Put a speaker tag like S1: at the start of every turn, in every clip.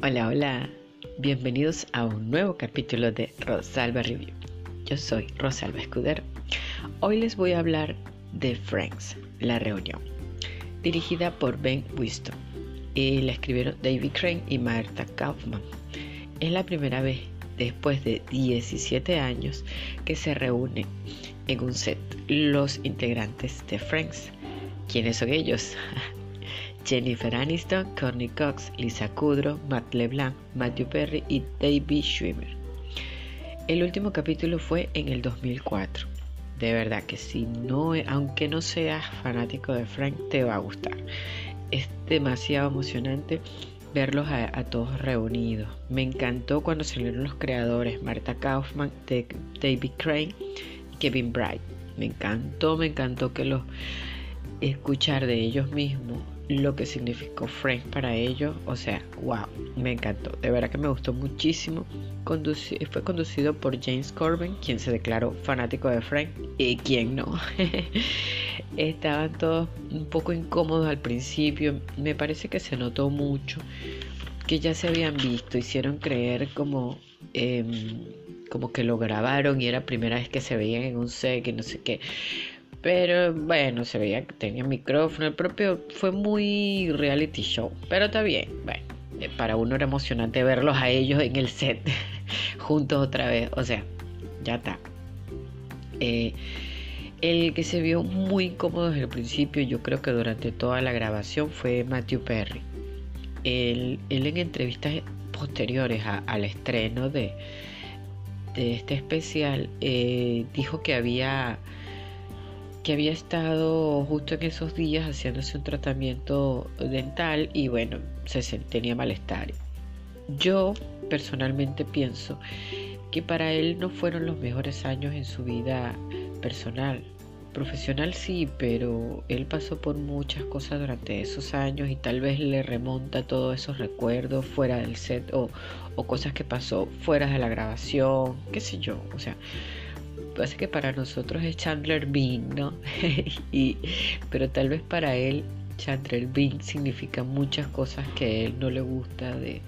S1: Hola, hola. Bienvenidos a un nuevo capítulo de Rosalba Review. Yo soy Rosalba Escudero. Hoy les voy a hablar de Friends, la reunión, dirigida por Ben Wiston y la escribieron David Crane y Martha Kaufman. Es la primera vez después de 17 años que se reúnen en un set los integrantes de Friends. ¿Quiénes son ellos? Jennifer Aniston, Courtney Cox, Lisa Kudrow, Matt LeBlanc, Matthew Perry y David Schwimmer. El último capítulo fue en el 2004. De verdad que si no, aunque no seas fanático de Frank, te va a gustar. Es demasiado emocionante verlos a, todos reunidos. Me encantó cuando salieron los creadores, Marta Kaufman, David Crane y Kevin Bright. Me encantó, me encantó que los escuchar de ellos mismos lo que significó Frank para ellos. O sea, wow, me encantó. De verdad que me gustó muchísimo. fue conducido por James Corbin, quien se declaró fanático de Frank y quien no. Estaban todos un poco incómodos al principio. Me parece que se notó mucho que ya se habían visto. Hicieron creer como... Em, como que lo grabaron y era primera vez que se veían en un set y no sé qué pero bueno, se veía que tenía micrófono. El propio fue muy reality show. Pero está bien. Bueno, eh, para uno era emocionante verlos a ellos en el set juntos otra vez. O sea, ya está. Eh, el que se vio muy incómodo desde el principio, yo creo que durante toda la grabación, fue Matthew Perry. Él, en entrevistas posteriores al estreno de, de este especial, eh, dijo que había que había estado justo en esos días haciéndose un tratamiento dental y bueno, se tenía malestar. Yo personalmente pienso que para él no fueron los mejores años en su vida personal. Profesional sí, pero él pasó por muchas cosas durante esos años y tal vez le remonta todos esos recuerdos fuera del set o, o cosas que pasó fuera de la grabación, qué sé yo. O sea, pasa que para nosotros es Chandler Bing, ¿no? y, pero tal vez para él Chandler Bing significa muchas cosas que a él no le gusta de,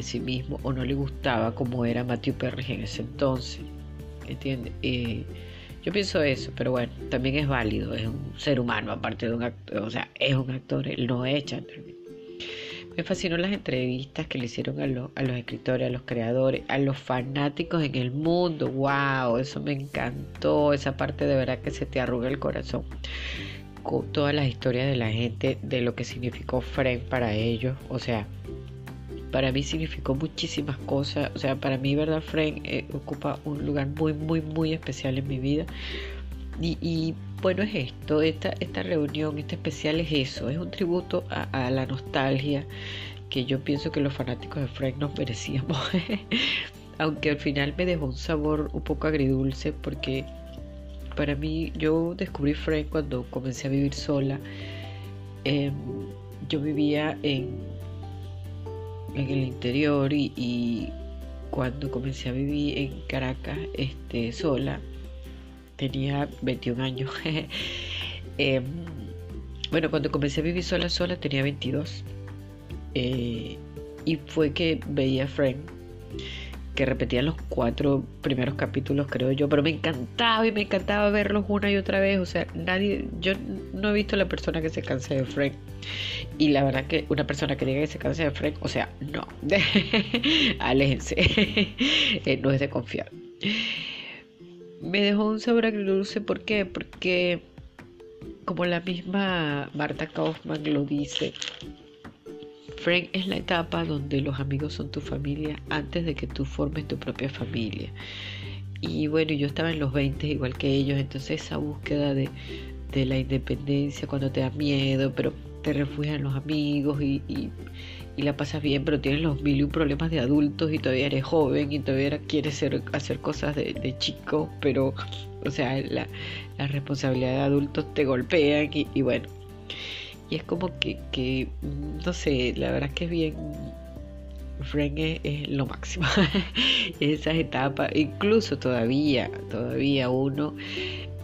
S1: sí mismo o no le gustaba como era Matthew Perry en ese entonces. ¿Entiendes? Yo pienso eso, pero bueno, también es válido, es un ser humano aparte de un actor, o sea, es un actor, él no es Chandler Bing. Me fascinó las entrevistas que le hicieron a, los escritores, a los creadores, a los fanáticos en el mundo. ¡Wow! Eso me encantó. Esa parte de verdad que se te arruga el corazón. Con todas las historias de la gente, de lo que significó Frank para ellos. O sea, para mí significó muchísimas cosas. O sea, para mí, ¿verdad? Frank eh, ocupa un lugar muy, muy, muy especial en mi vida. Y, bueno, es esto, esta, esta reunión, este especial es eso, es un tributo a, la nostalgia que yo pienso que los fanáticos de Frank nos merecíamos. Aunque al final me dejó un sabor un poco agridulce porque para mí yo descubrí Frank cuando comencé a vivir sola. Em, yo vivía en, en el interior y, y, cuando comencé a vivir en Caracas este, sola, tenía 21 años. Em, bueno, cuando comencé a vivir sola, sola tenía 22. Eh, y fue que veía a Frank, que repetía los cuatro primeros capítulos, creo yo, pero me encantaba y me encantaba verlos una y otra vez. O sea, nadie, yo no he visto la persona que se canse de Frank. Y la verdad que una persona que diga que se canse de Frank, o sea, no, aléjense, eh, no es de confiar me dejó un sabor agridulce. ¿Por qué? Porque, como la misma Marta Kaufman lo dice, Frank es la etapa donde los amigos son tu familia antes de que tú formes tu propia familia. Y bueno, yo estaba en los 20 igual que ellos, entonces esa búsqueda de, de la independencia cuando te da miedo, pero te refugian los amigos y, y la pasas bien, pero tienes los mil y un problemas de adultos y todavía eres joven y todavía quieres ser, hacer cosas de, chico, pero, o sea, la, responsabilidad de adultos te golpean y, bueno. Y es como que, no sé, la verdad es que es bien. Frank es, lo máximo. Esas etapas, incluso todavía, todavía uno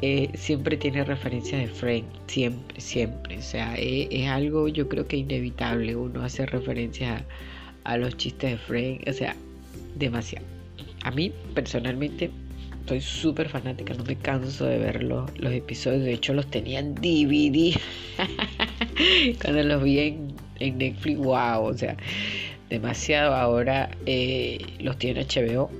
S1: eh, siempre tiene referencias de Frank, siempre, siempre. O sea, es, algo yo creo que inevitable uno hacer referencia a los chistes de Frank, o sea, demasiado. A mí personalmente soy súper fanática, no me canso de ver los, episodios, de hecho los tenía en DVD cuando los vi en, Netflix, wow, o sea, demasiado. Ahora eh, los tiene HBO,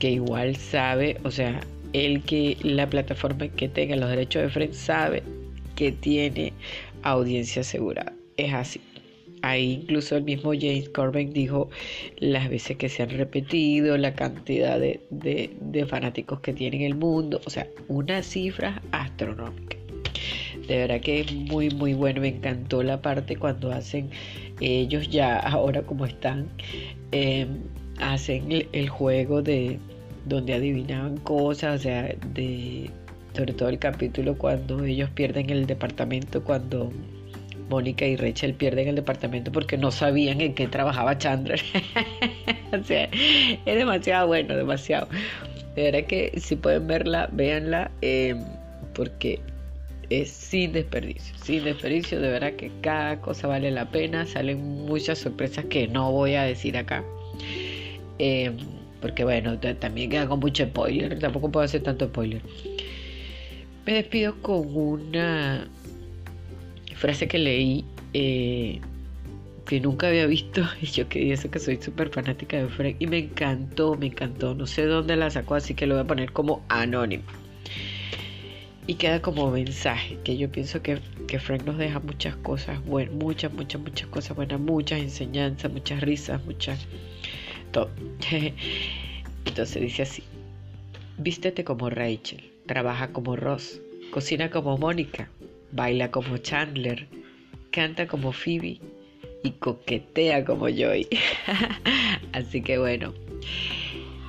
S1: que igual sabe, o sea, el que la plataforma que tenga los derechos de Friends sabe que tiene audiencia asegurada. Es así. Ahí incluso el mismo James Corbin dijo las veces que se han repetido, la cantidad de, de, fanáticos que tiene en el mundo, o sea, una cifra astronómica. De verdad que es muy, muy bueno. Me encantó la parte cuando hacen ellos ya, ahora como están, em, hacen el, juego de donde adivinaban cosas, o sea, de sobre todo el capítulo cuando ellos pierden el departamento, cuando Mónica y Rachel pierden el departamento porque no sabían en qué trabajaba Chandler. o sea, es demasiado bueno, demasiado. De verdad que si pueden verla, véanla, em, porque es sin desperdicio, sin desperdicio, de verdad que cada cosa vale la pena, salen muchas sorpresas que no voy a decir acá. Em, porque bueno, también queda con mucho spoiler, tampoco puedo hacer tanto spoiler. Me despido con una frase que leí eh, que nunca había visto y yo que eso que soy súper fanática de Frank y me encantó, me encantó, no sé dónde la sacó así que lo voy a poner como anónimo y queda como mensaje que yo pienso que, que Frank nos deja muchas cosas buenas, muchas, muchas, muchas cosas buenas, muchas enseñanzas, muchas risas, muchas Entonces dice así, vístete como Rachel, trabaja como Ross, cocina como Mónica, baila como Chandler, canta como Phoebe y coquetea como Joy. Así que bueno,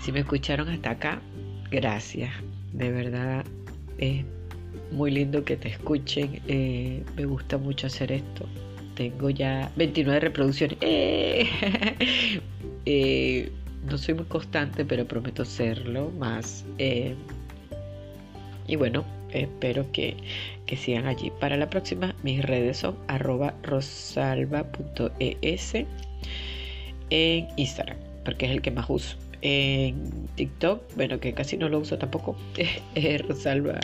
S1: si me escucharon hasta acá, gracias. De verdad es muy lindo que te escuchen. Eh, me gusta mucho hacer esto. Tengo ya 29 reproducciones. ¡Eh! Eh, no soy muy constante, pero prometo serlo más. y bueno, espero que, sigan allí. Para la próxima, mis redes son arroba en Instagram, porque es el que más uso en TikTok, bueno, que casi no lo uso tampoco, Rosalba,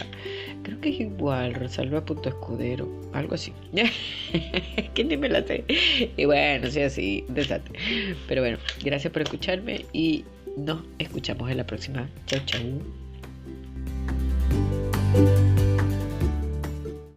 S1: creo que es igual, Rosalba.escudero, algo así. que ni me la sé. Y bueno, sea así, desate. Pero bueno, gracias por escucharme y nos escuchamos en la próxima. Chau, chau.